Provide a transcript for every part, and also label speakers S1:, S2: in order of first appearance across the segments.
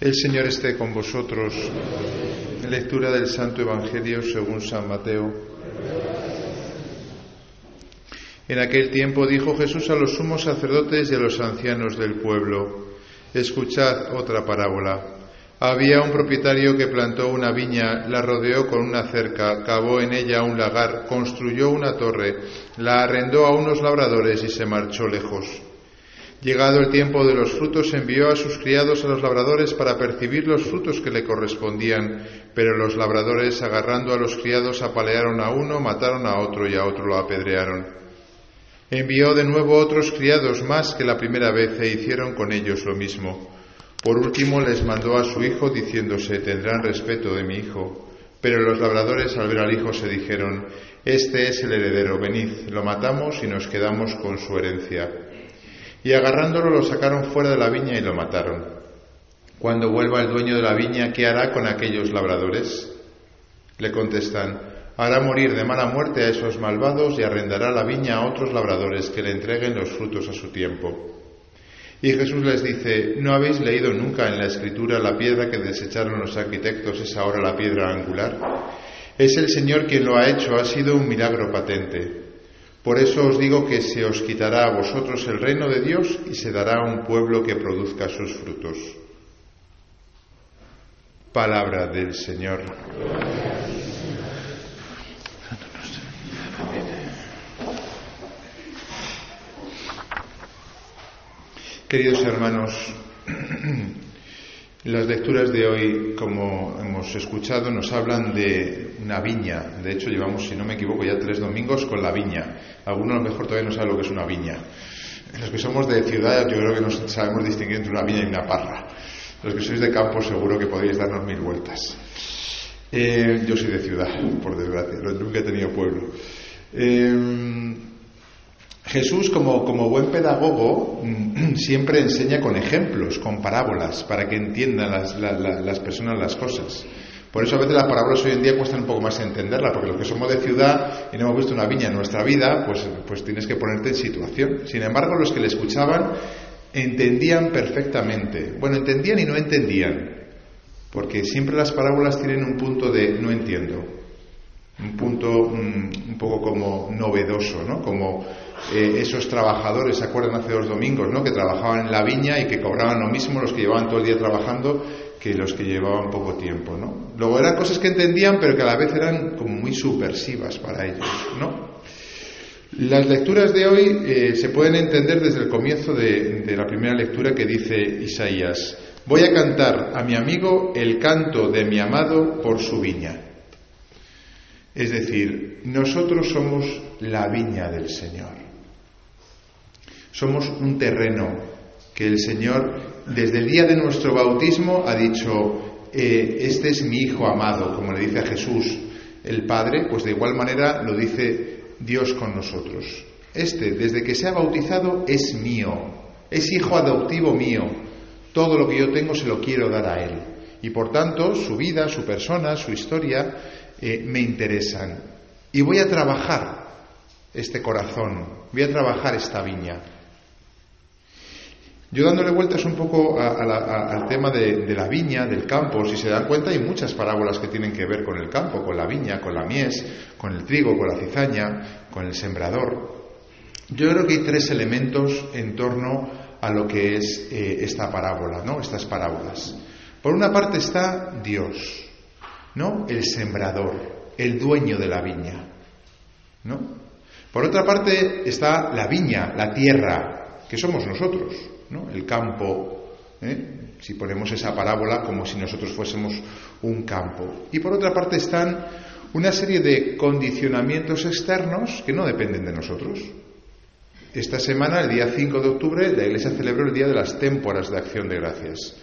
S1: El Señor esté con vosotros. Lectura del Santo Evangelio según San Mateo. En aquel tiempo dijo Jesús a los sumos sacerdotes y a los ancianos del pueblo, escuchad otra parábola. Había un propietario que plantó una viña, la rodeó con una cerca, cavó en ella un lagar, construyó una torre, la arrendó a unos labradores y se marchó lejos. Llegado el tiempo de los frutos, envió a sus criados a los labradores para percibir los frutos que le correspondían, pero los labradores, agarrando a los criados, apalearon a uno, mataron a otro y a otro lo apedrearon. Envió de nuevo otros criados más que la primera vez e hicieron con ellos lo mismo. Por último les mandó a su hijo diciéndose, tendrán respeto de mi hijo. Pero los labradores al ver al hijo se dijeron, este es el heredero, venid, lo matamos y nos quedamos con su herencia. Y agarrándolo lo sacaron fuera de la viña y lo mataron. Cuando vuelva el dueño de la viña, ¿qué hará con aquellos labradores? Le contestan, hará morir de mala muerte a esos malvados y arrendará la viña a otros labradores que le entreguen los frutos a su tiempo. Y Jesús les dice, ¿no habéis leído nunca en la escritura la piedra que desecharon los arquitectos es ahora la piedra angular? Es el Señor quien lo ha hecho, ha sido un milagro patente. Por eso os digo que se os quitará a vosotros el reino de Dios y se dará a un pueblo que produzca sus frutos. Palabra del Señor. Queridos hermanos, las lecturas de hoy, como hemos escuchado, nos hablan de una viña. De hecho, llevamos, si no me equivoco, ya tres domingos con la viña. Algunos a lo mejor todavía no saben lo que es una viña. Los que somos de ciudad, yo creo que no sabemos distinguir entre una viña y una parra. Los que sois de campo, seguro que podéis darnos mil vueltas. Eh, yo soy de ciudad, por desgracia, nunca he tenido pueblo. Eh, Jesús, como, buen pedagogo, siempre enseña con ejemplos, con parábolas, para que entiendan las, las, personas las cosas. Por eso a veces las parábolas hoy en día cuestan un poco más entenderlas, porque los que somos de ciudad y no hemos visto una viña en nuestra vida, pues, pues tienes que ponerte en situación. Sin embargo, los que le escuchaban entendían perfectamente. Bueno, entendían y no entendían, porque siempre las parábolas tienen un punto de no entiendo, ¿no? Como eh, esos trabajadores, ¿se acuerdan hace dos domingos, ¿no? que trabajaban en la viña y que cobraban lo mismo los que llevaban todo el día trabajando que los que llevaban poco tiempo, ¿no? Luego eran cosas que entendían, pero que a la vez eran como muy subversivas para ellos, ¿no? Las lecturas de hoy eh, se pueden entender desde el comienzo de la primera lectura que dice Isaías, voy a cantar a mi amigo el canto de mi amado por su viña. Es decir, nosotros somos la viña del Señor. Somos un terreno que el Señor, desde el día de nuestro bautismo, ha dicho, eh, este es mi Hijo amado, como le dice a Jesús el Padre, pues de igual manera lo dice Dios con nosotros. Este, desde que se ha bautizado, es mío, es hijo adoptivo mío. Todo lo que yo tengo se lo quiero dar a Él. Y por tanto, su vida, su persona, su historia, eh, me interesan. Y voy a trabajar este corazón, voy a trabajar esta viña. Yo dándole vueltas un poco al tema de, la viña, del campo, si se dan cuenta hay muchas parábolas que tienen que ver con el campo, con la viña, con la mies, con el trigo, con la cizaña, con el sembrador. Yo creo que hay tres elementos en torno a lo que es eh, esta parábola, ¿no? Estas parábolas. Por una parte está Dios, ¿no? El sembrador, el dueño de la viña, ¿no? Por otra parte está la viña, la tierra, que somos nosotros, el campo, ¿eh? si ponemos esa parábola como si nosotros fuésemos un campo. Y por otra parte están una serie de condicionamientos externos que no dependen de nosotros. Esta semana, el día 5 de octubre, la Iglesia celebró el Día de las Témporas de Acción de Gracias.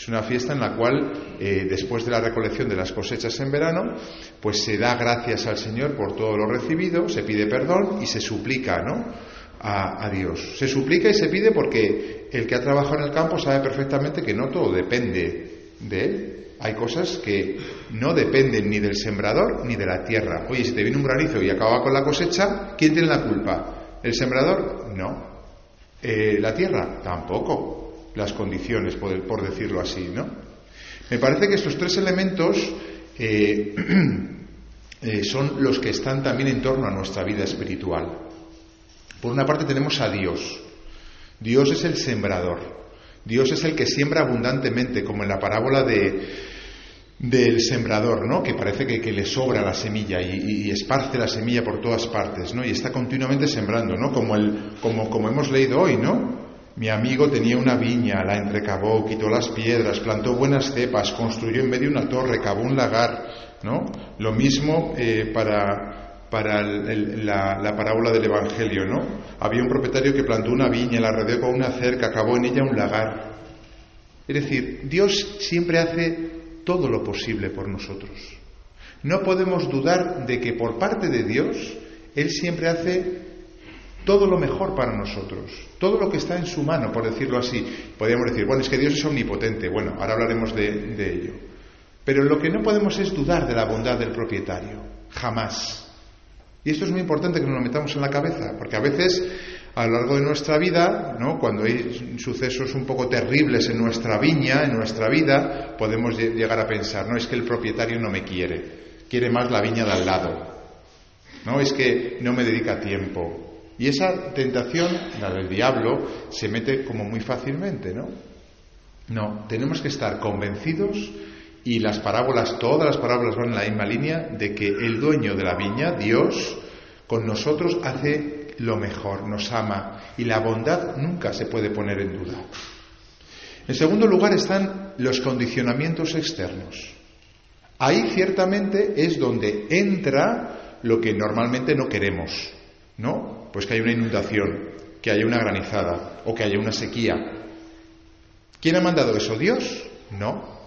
S1: Es una fiesta en la cual, eh, después de la recolección de las cosechas en verano, pues se da gracias al Señor por todo lo recibido, se pide perdón y se suplica, ¿no? a, Dios. Se suplica y se pide porque el que ha trabajado en el campo sabe perfectamente que no todo depende de él. Hay cosas que no dependen ni del sembrador ni de la tierra. Oye, si te viene un granizo y acaba con la cosecha, ¿quién tiene la culpa? ¿El sembrador? No. Eh, ¿La tierra? Tampoco. Las condiciones, por, decirlo así, ¿no? Me parece que estos tres elementos eh, eh, son los que están también en torno a nuestra vida espiritual. Por una parte tenemos a Dios. Dios es el sembrador. Dios es el que siembra abundantemente, como en la parábola de, del sembrador, ¿no? Que parece que, le sobra la semilla y, esparce la semilla por todas partes, ¿no? Y está continuamente sembrando, ¿no? Como, el, como, como hemos leído hoy, ¿no? Mi amigo tenía una viña, la entrecavó, quitó las piedras, plantó buenas cepas, construyó en medio una torre, cavó un lagar, ¿no? Lo mismo eh, para, para la, parábola del Evangelio, ¿no? Había un propietario que plantó una viña, la rodeó con una cerca, cavó en ella un lagar. Es decir, Dios siempre hace todo lo posible por nosotros. No podemos dudar de que por parte de Dios Él siempre hace todo lo mejor para nosotros, todo lo que está en su mano, por decirlo así. Podríamos decir, bueno, es que Dios es omnipotente, bueno, ahora hablaremos de, ello. Pero lo que no podemos es dudar de la bondad del propietario, jamás. Y esto es muy importante que nos lo metamos en la cabeza, porque a veces a lo largo de nuestra vida, ¿no? cuando hay sucesos un poco terribles en nuestra viña, en nuestra vida, podemos llegar a pensar, no es que el propietario no me quiere, quiere más la viña de al lado, no es que no me dedica tiempo. Y esa tentación, la del diablo, se mete como muy fácilmente, ¿no? No, tenemos que estar convencidos y las parábolas, todas las parábolas van en la misma línea de que el dueño de la viña, Dios, con nosotros hace lo mejor, nos ama y la bondad nunca se puede poner en duda. En segundo lugar están los condicionamientos externos. Ahí ciertamente es donde entra lo que normalmente no queremos, ¿no? Pues que haya una inundación, que haya una granizada o que haya una sequía. ¿Quién ha mandado eso? ¿Dios? No.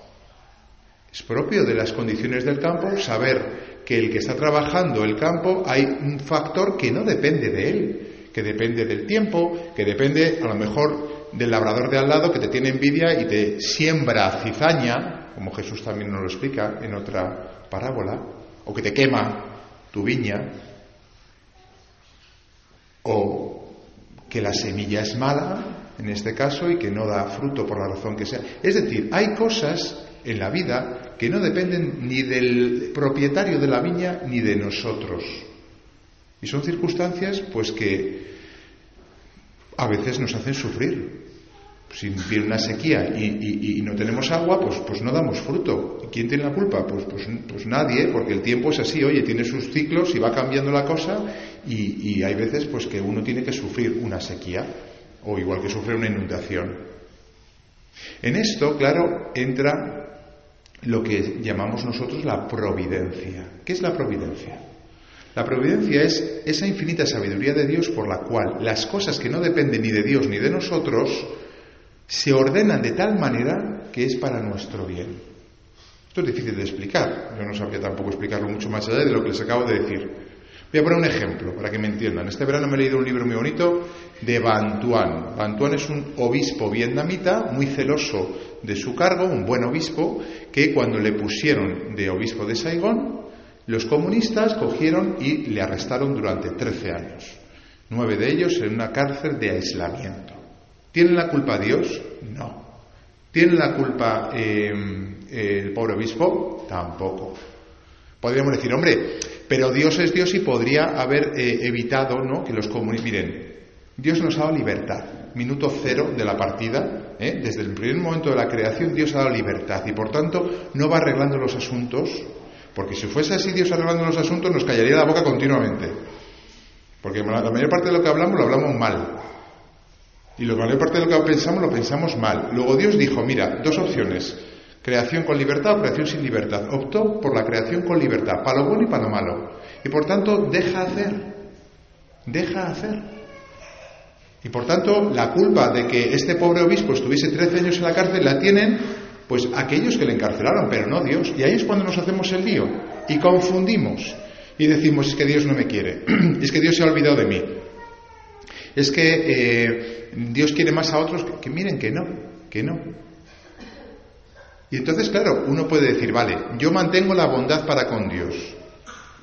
S1: Es propio de las condiciones del campo saber que el que está trabajando el campo hay un factor que no depende de él, que depende del tiempo, que depende a lo mejor del labrador de al lado que te tiene envidia y te siembra cizaña, como Jesús también nos lo explica en otra parábola, o que te quema tu viña, o que la semilla es mala, en este caso, y que no da fruto por la razón que sea. Es decir, hay cosas en la vida que no dependen ni del propietario de la viña ni de nosotros. Y son circunstancias pues que a veces nos hacen sufrir. Si viene una sequía y, no tenemos agua, pues, pues no damos fruto. ¿Y quién tiene la culpa? Pues, pues, pues, nadie, porque el tiempo es así, oye, tiene sus ciclos y va cambiando la cosa y, y hay veces pues que uno tiene que sufrir una sequía o igual que sufre una inundación. En esto, claro, entra lo que llamamos nosotros la providencia. ¿Qué es la providencia? La providencia es esa infinita sabiduría de Dios por la cual las cosas que no dependen ni de Dios ni de nosotros se ordenan de tal manera que es para nuestro bien. Esto es difícil de explicar. Yo no sabría tampoco explicarlo mucho más allá de lo que les acabo de decir. Voy a poner un ejemplo para que me entiendan. Este verano me he leído un libro muy bonito de Bantuan. Bantuan es un obispo vietnamita muy celoso de su cargo, un buen obispo, que cuando le pusieron de obispo de Saigón, los comunistas cogieron y le arrestaron durante 13 años. Nueve de ellos en una cárcel de aislamiento. ¿Tienen la culpa Dios? No. ¿Tiene la culpa eh, el pobre obispo? Tampoco. Podríamos decir, hombre, pero Dios es Dios y podría haber eh, evitado ¿no? que los comunistas. Miren, Dios nos ha dado libertad. Minuto cero de la partida, ¿eh? desde el primer momento de la creación, Dios ha dado libertad y por tanto no va arreglando los asuntos, porque si fuese así Dios arreglando los asuntos nos callaría la boca continuamente. Porque la mayor parte de lo que hablamos lo hablamos mal. Y la mayor parte de lo que pensamos lo pensamos mal. Luego Dios dijo, mira, dos opciones. Creación con libertad o creación sin libertad. Optó por la creación con libertad, para lo bueno y para lo malo. Y por tanto, deja hacer. Deja hacer. Y por tanto, la culpa de que este pobre obispo estuviese 13 años en la cárcel la tienen pues aquellos que le encarcelaron, pero no Dios. Y ahí es cuando nos hacemos el lío y confundimos y decimos es que Dios no me quiere, es que Dios se ha olvidado de mí, es que eh, Dios quiere más a otros que miren que no, que no. Y entonces, claro, uno puede decir, vale, yo mantengo la bondad para con Dios,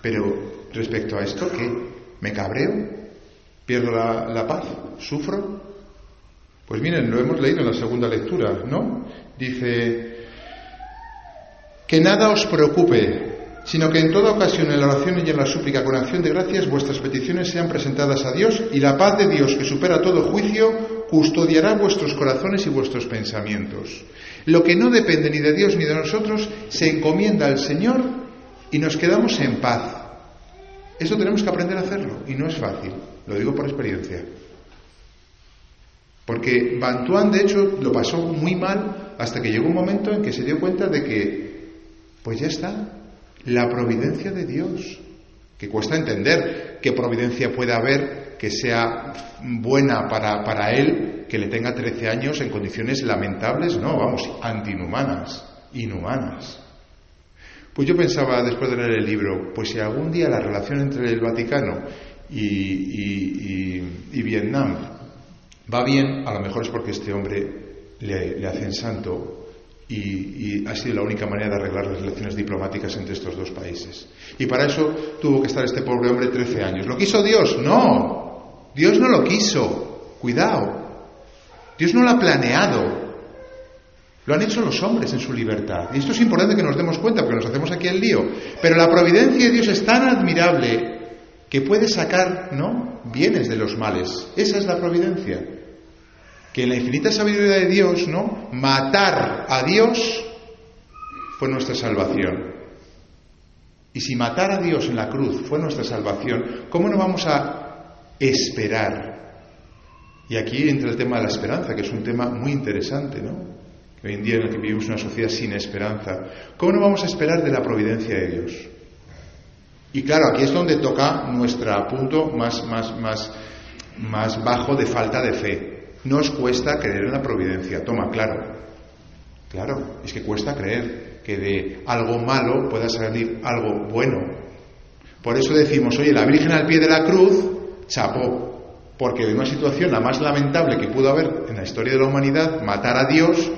S1: pero respecto a esto, ¿qué? ¿Me cabreo? ¿Pierdo la, paz? ¿Sufro? Pues miren, lo hemos leído en la segunda lectura, ¿no? Dice, Que nada os preocupe, sino que en toda ocasión en la oración y en la súplica con acción de gracias vuestras peticiones sean presentadas a Dios y la paz de Dios que supera todo juicio custodiará vuestros corazones y vuestros pensamientos. Lo que no depende ni de Dios ni de nosotros se encomienda al Señor y nos quedamos en paz. Eso tenemos que aprender a hacerlo y no es fácil, lo digo por experiencia. Porque Bantuán, de hecho, lo pasó muy mal hasta que llegó un momento en que se dio cuenta de que, pues ya está, la providencia de Dios, que cuesta entender qué providencia puede haber que sea buena para, para él, que le tenga 13 años en condiciones lamentables, no, vamos, antinhumanas, inhumanas. Pues yo pensaba, después de leer el libro, pues si algún día la relación entre el Vaticano y, Vietnam va bien, a lo mejor es porque este hombre le, le hacen santo y, ha sido la única manera de arreglar las relaciones diplomáticas entre estos dos países. Y para eso tuvo que estar este pobre hombre 13 años. ¿Lo quiso Dios? No. Dios no lo quiso. Cuidado. Dios no lo ha planeado. Lo han hecho los hombres en su libertad. Y esto es importante que nos demos cuenta porque nos hacemos aquí el lío. Pero la providencia de Dios es tan admirable que puede sacar, ¿no? Bienes de los males. Esa es la providencia. Que en la infinita sabiduría de Dios, ¿no? Matar a Dios fue nuestra salvación. Y si matar a Dios en la cruz fue nuestra salvación, ¿cómo no vamos a esperar? Y aquí entra el tema de la esperanza, que es un tema muy interesante, ¿no? Hoy en día en el que vivimos una sociedad sin esperanza, ¿cómo no vamos a esperar de la providencia de Dios? Y claro, aquí es donde toca nuestro punto más, más, más, más bajo de falta de fe. Nos cuesta creer en la providencia. Toma, claro. Claro, es que cuesta creer que de algo malo pueda salir algo bueno. Por eso decimos, oye, la Virgen al pie de la cruz, chapó. Porque de una situación la más lamentable que pudo haber en la historia de la humanidad, matar a Dios,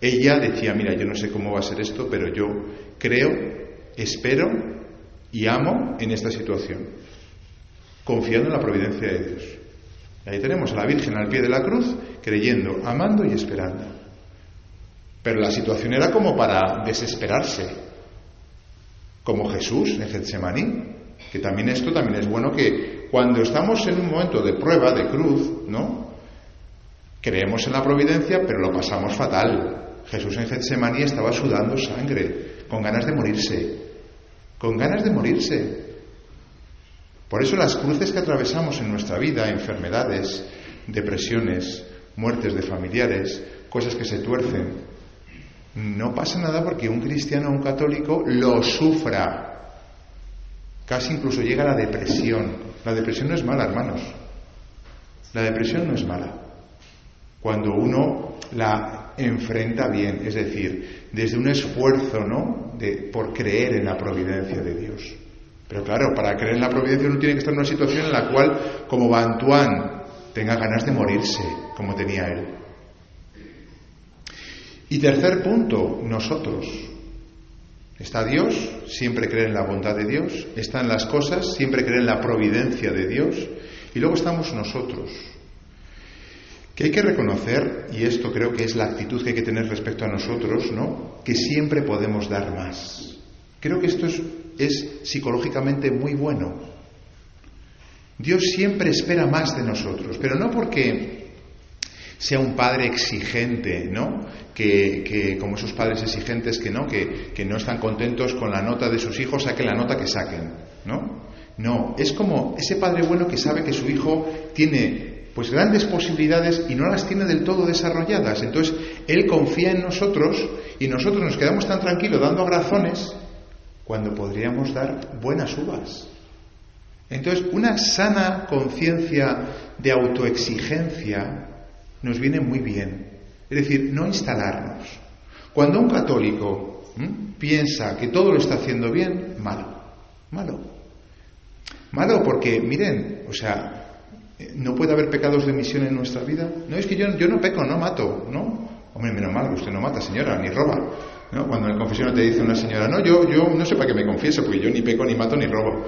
S1: ella decía, mira, yo no sé cómo va a ser esto, pero yo creo, espero y amo en esta situación, confiando en la providencia de Dios. Y ahí tenemos a la Virgen al pie de la cruz, creyendo, amando y esperando. Pero la situación era como para desesperarse, como Jesús en Getsemaní, que también esto también es bueno que cuando estamos en un momento de prueba, de cruz, ¿no? Creemos en la providencia, pero lo pasamos fatal. Jesús en Getsemaní estaba sudando sangre, con ganas de morirse, con ganas de morirse. Por eso las cruces que atravesamos en nuestra vida, enfermedades, depresiones, muertes de familiares, cosas que se tuercen, no pasa nada porque un cristiano o un católico lo sufra. Casi incluso llega a la depresión. La depresión no es mala, hermanos. La depresión no es mala. Cuando uno la enfrenta bien, es decir, desde un esfuerzo, ¿no? De, por creer en la providencia de Dios. Pero claro, para creer en la providencia uno tiene que estar en una situación en la cual, como Bantuán, tenga ganas de morirse, como tenía él. Y tercer punto, nosotros. Está Dios, siempre creer en la bondad de Dios. Están las cosas, siempre creer en la providencia de Dios. Y luego estamos nosotros, que hay que reconocer, y esto creo que es la actitud que hay que tener respecto a nosotros, ¿no? Que siempre podemos dar más. Creo que esto es, es psicológicamente muy bueno. Dios siempre espera más de nosotros, pero no porque sea un padre exigente, ¿no? Que, que, como esos padres exigentes que no, que, que, no están contentos con la nota de sus hijos, saquen la nota que saquen, ¿no? No, es como ese padre bueno que sabe que su hijo tiene pues grandes posibilidades y no las tiene del todo desarrolladas. Entonces, Él confía en nosotros y nosotros nos quedamos tan tranquilos dando abrazones cuando podríamos dar buenas uvas. Entonces, una sana conciencia de autoexigencia nos viene muy bien. Es decir, no instalarnos. Cuando un católico piensa que todo lo está haciendo bien, malo, malo. Malo porque, miren, o sea, ¿No puede haber pecados de misión en nuestra vida? No, es que yo, yo no peco, no mato, ¿no? Hombre, menos mal, usted no mata, señora, ni roba. ¿no? Cuando en el confesión te dice una señora, no, yo, yo no sé para qué me confieso, porque yo ni peco, ni mato, ni robo.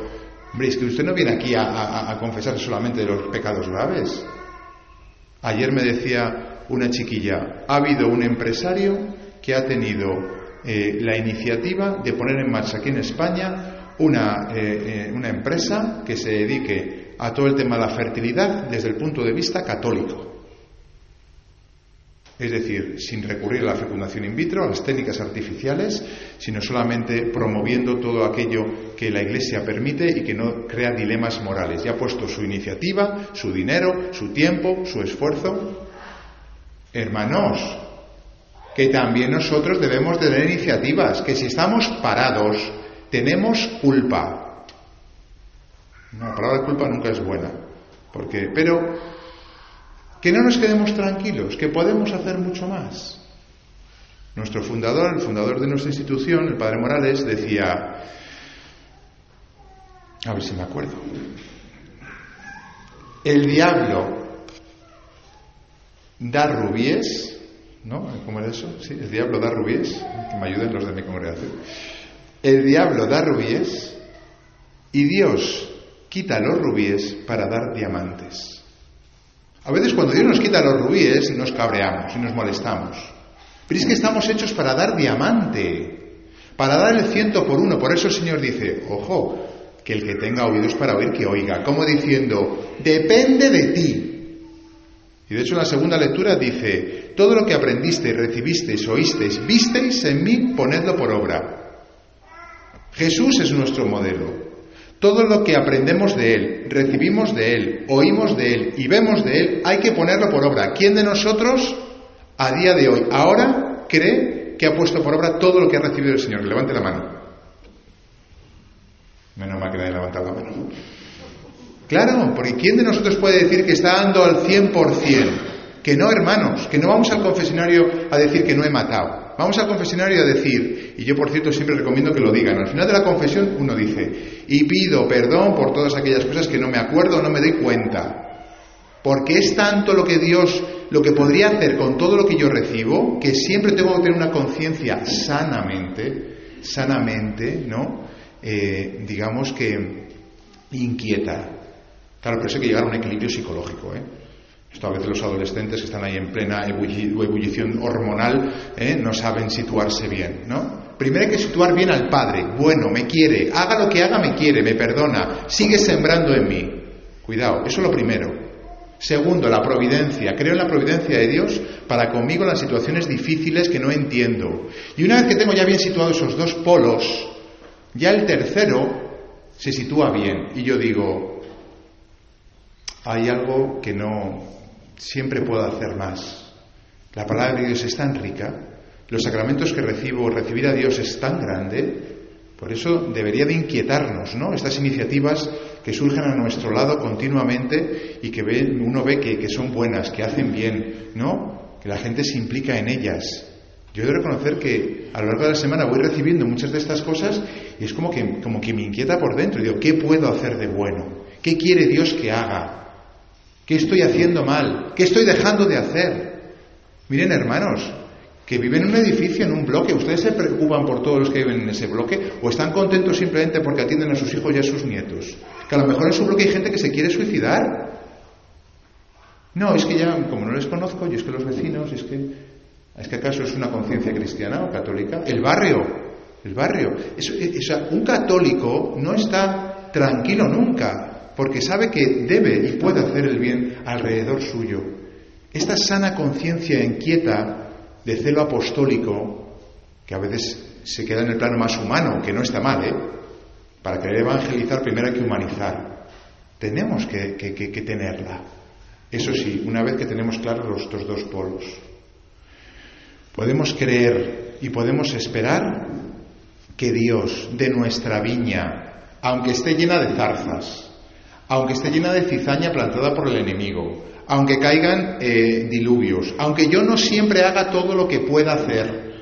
S1: Hombre, es que usted no viene aquí a, a confesar solamente de los pecados graves. Ayer me decía una chiquilla, ha habido un empresario que ha tenido eh, la iniciativa de poner en marcha aquí en España una, eh, una empresa que se dedique a todo el tema de la fertilidad desde el punto de vista católico. Es decir, sin recurrir a la fecundación in vitro, a las técnicas artificiales, sino solamente promoviendo todo aquello que la Iglesia permite y que no crea dilemas morales. Ya ha puesto su iniciativa, su dinero, su tiempo, su esfuerzo. Hermanos, que también nosotros debemos tener iniciativas, que si estamos parados, tenemos culpa. la palabra culpa nunca es buena, porque, pero que no nos quedemos tranquilos, que podemos hacer mucho más. Nuestro fundador, el fundador de nuestra institución, el padre Morales, decía, a ver si me acuerdo, el diablo da rubíes, ¿no? ¿Cómo era eso? Sí, el diablo da rubíes, que me ayuden los de mi congregación. El diablo da rubíes y Dios quita los rubíes para dar diamantes. A veces cuando Dios nos quita los rubíes nos cabreamos y nos molestamos. Pero es que estamos hechos para dar diamante, para dar el ciento por uno. Por eso el Señor dice, ojo, que el que tenga oídos para oír, que oiga. Como diciendo, depende de ti. Y de hecho la segunda lectura dice, todo lo que aprendisteis, recibisteis, oísteis, visteis en mí, ponedlo por obra. Jesús es nuestro modelo. Todo lo que aprendemos de Él, recibimos de Él, oímos de Él y vemos de Él, hay que ponerlo por obra. ¿Quién de nosotros, a día de hoy, ahora, cree que ha puesto por obra todo lo que ha recibido el Señor? Levante la mano. Menos mal que nadie levanta la mano. Claro, porque ¿quién de nosotros puede decir que está dando al 100%? Que no, hermanos, que no vamos al confesionario a decir que no he matado. Vamos al confesionario a decir, y yo por cierto siempre recomiendo que lo digan, al final de la confesión uno dice, y pido perdón por todas aquellas cosas que no me acuerdo o no me doy cuenta, porque es tanto lo que Dios, lo que podría hacer con todo lo que yo recibo, que siempre tengo que tener una conciencia sanamente, sanamente, ¿no? Eh, digamos que inquieta. Claro, pero eso hay que llegar a un equilibrio psicológico, ¿eh? Esto a veces los adolescentes que están ahí en plena ebullición hormonal ¿eh? no saben situarse bien, ¿no? Primero hay que situar bien al Padre. Bueno, me quiere, haga lo que haga, me quiere, me perdona, sigue sembrando en mí. Cuidado, eso es lo primero. Segundo, la providencia. Creo en la providencia de Dios para conmigo en las situaciones difíciles que no entiendo. Y una vez que tengo ya bien situados esos dos polos, ya el tercero se sitúa bien. Y yo digo, hay algo que no, siempre puedo hacer más. La palabra de Dios es tan rica, los sacramentos que recibo, recibir a Dios es tan grande, por eso debería de inquietarnos, ¿no? Estas iniciativas que surgen a nuestro lado continuamente y que uno ve que, son buenas, que hacen bien, ¿no? Que la gente se implica en ellas. Yo he de reconocer que a lo largo de la semana voy recibiendo muchas de estas cosas y es como que, como que me inquieta por dentro. Digo, ¿qué puedo hacer de bueno? ¿Qué quiere Dios que haga? ¿Qué estoy haciendo mal? ¿Qué estoy dejando de hacer? Miren, hermanos, que viven en un edificio, en un bloque, ¿ustedes se preocupan por todos los que viven en ese bloque o están contentos simplemente porque atienden a sus hijos y a sus nietos? Que a lo mejor en su bloque hay gente que se quiere suicidar. No, es que ya, como no les conozco, y es que los vecinos, es que, ¿es que acaso es una conciencia cristiana o católica? El barrio, el barrio. un católico no está tranquilo nunca porque sabe que debe y puede hacer el bien alrededor suyo. Esta sana conciencia inquieta de celo apostólico, que a veces se queda en el plano más humano, que no está mal, ¿eh? Para querer evangelizar primero hay que humanizar. Tenemos que, que tenerla. Eso sí, una vez que tenemos claros estos dos polos. Podemos creer y podemos esperar que Dios de nuestra viña, aunque esté llena de zarzas, aunque esté llena de cizaña plantada por el enemigo, aunque caigan eh, diluvios, aunque yo no siempre haga todo lo que pueda hacer,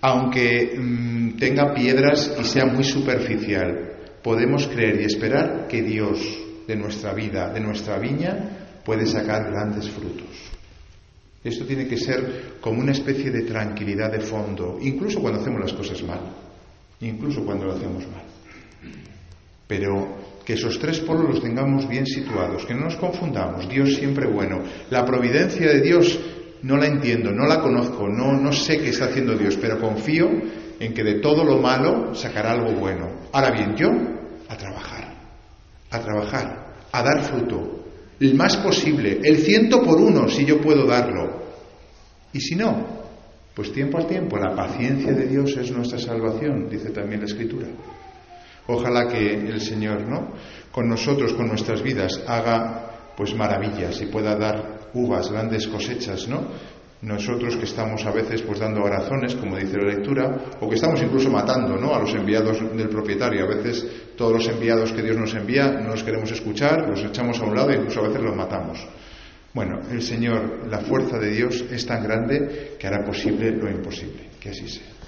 S1: aunque mm, tenga piedras y sea muy superficial, podemos creer y esperar que Dios de nuestra vida, de nuestra viña, puede sacar grandes frutos. Esto tiene que ser como una especie de tranquilidad de fondo, incluso cuando hacemos las cosas mal, incluso cuando lo hacemos mal. Pero que esos tres polos los tengamos bien situados, que no nos confundamos. Dios siempre bueno. La providencia de Dios no la entiendo, no la conozco, no, no sé qué está haciendo Dios, pero confío en que de todo lo malo sacará algo bueno. Ahora bien, yo a trabajar, a trabajar, a dar fruto, el más posible, el ciento por uno si yo puedo darlo. Y si no, pues tiempo al tiempo, la paciencia de Dios es nuestra salvación, dice también la Escritura. Ojalá que el Señor, ¿no? Con nosotros, con nuestras vidas, haga pues maravillas y pueda dar uvas, grandes cosechas, ¿no? Nosotros que estamos a veces pues dando arazones, como dice la lectura, o que estamos incluso matando, ¿no? A los enviados del propietario. A veces todos los enviados que Dios nos envía no los queremos escuchar, los echamos a un lado e incluso a veces los matamos. Bueno, el Señor, la fuerza de Dios es tan grande que hará posible lo imposible. Que así sea.